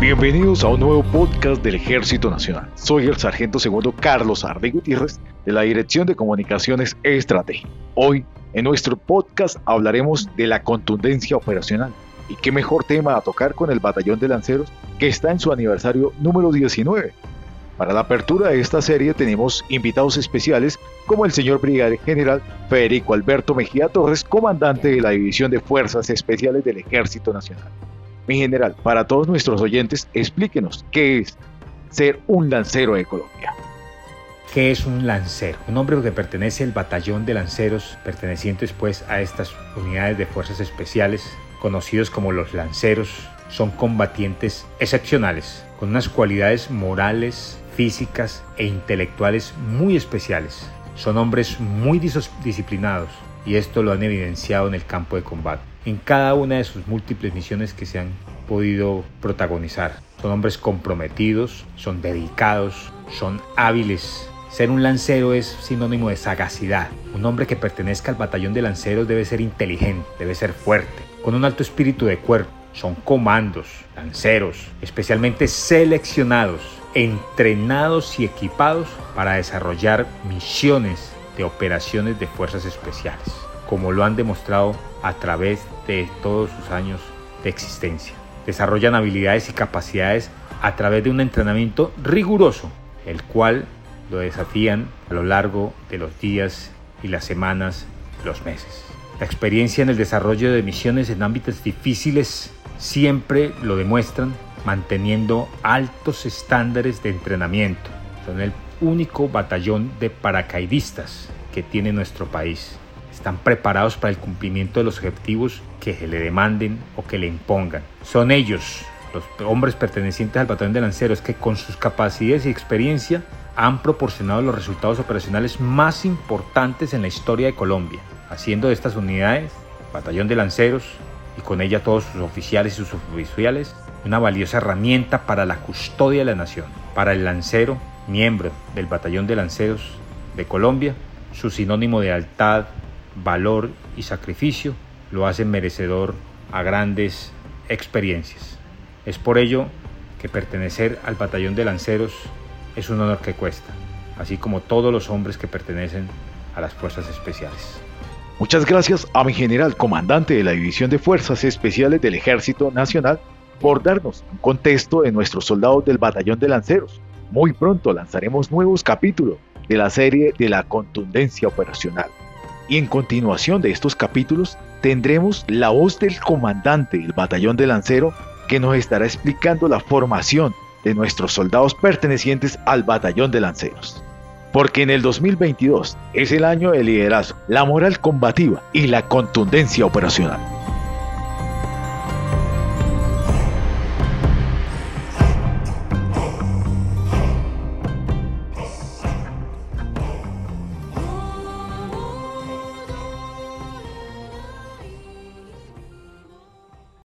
Bienvenidos a un nuevo podcast del Ejército Nacional. Soy el sargento segundo Carlos Arde Gutiérrez de la Dirección de Comunicaciones Estratégica. Hoy, en nuestro podcast, hablaremos de la contundencia operacional. Y qué mejor tema a tocar con el Batallón de Lanceros que está en su aniversario número 19. Para la apertura de esta serie tenemos invitados especiales como el señor Brigadier General Federico Alberto Mejía Torres, comandante de la División de Fuerzas Especiales del Ejército Nacional. Mi general, para todos nuestros oyentes, explíquenos qué es ser un lancero de Colombia. ¿Qué es un lancero? Un hombre que pertenece al batallón de lanceros, pertenecientes pues a estas unidades de fuerzas especiales, conocidos como los lanceros, son combatientes excepcionales, con unas cualidades morales, físicas e intelectuales muy especiales. Son hombres muy disciplinados y esto lo han evidenciado en el campo de combate en cada una de sus múltiples misiones que se han podido protagonizar. Son hombres comprometidos, son dedicados, son hábiles. Ser un lancero es sinónimo de sagacidad. Un hombre que pertenezca al batallón de lanceros debe ser inteligente, debe ser fuerte, con un alto espíritu de cuerpo. Son comandos, lanceros, especialmente seleccionados, entrenados y equipados para desarrollar misiones de operaciones de fuerzas especiales como lo han demostrado a través de todos sus años de existencia. Desarrollan habilidades y capacidades a través de un entrenamiento riguroso, el cual lo desafían a lo largo de los días y las semanas, los meses. La experiencia en el desarrollo de misiones en ámbitos difíciles siempre lo demuestran manteniendo altos estándares de entrenamiento. Son el único batallón de paracaidistas que tiene nuestro país están preparados para el cumplimiento de los objetivos que se le demanden o que le impongan. Son ellos, los hombres pertenecientes al batallón de lanceros, que con sus capacidades y experiencia han proporcionado los resultados operacionales más importantes en la historia de Colombia, haciendo de estas unidades, batallón de lanceros, y con ella todos sus oficiales y sus oficiales, una valiosa herramienta para la custodia de la nación. Para el lancero, miembro del batallón de lanceros de Colombia, su sinónimo de lealtad, valor y sacrificio lo hacen merecedor a grandes experiencias. Es por ello que pertenecer al batallón de lanceros es un honor que cuesta, así como todos los hombres que pertenecen a las fuerzas especiales. Muchas gracias a mi general comandante de la División de Fuerzas Especiales del Ejército Nacional por darnos un contexto de nuestros soldados del batallón de lanceros. Muy pronto lanzaremos nuevos capítulos de la serie de la contundencia operacional. Y en continuación de estos capítulos tendremos la voz del comandante del batallón de lancero que nos estará explicando la formación de nuestros soldados pertenecientes al batallón de lanceros. Porque en el 2022 es el año de liderazgo, la moral combativa y la contundencia operacional.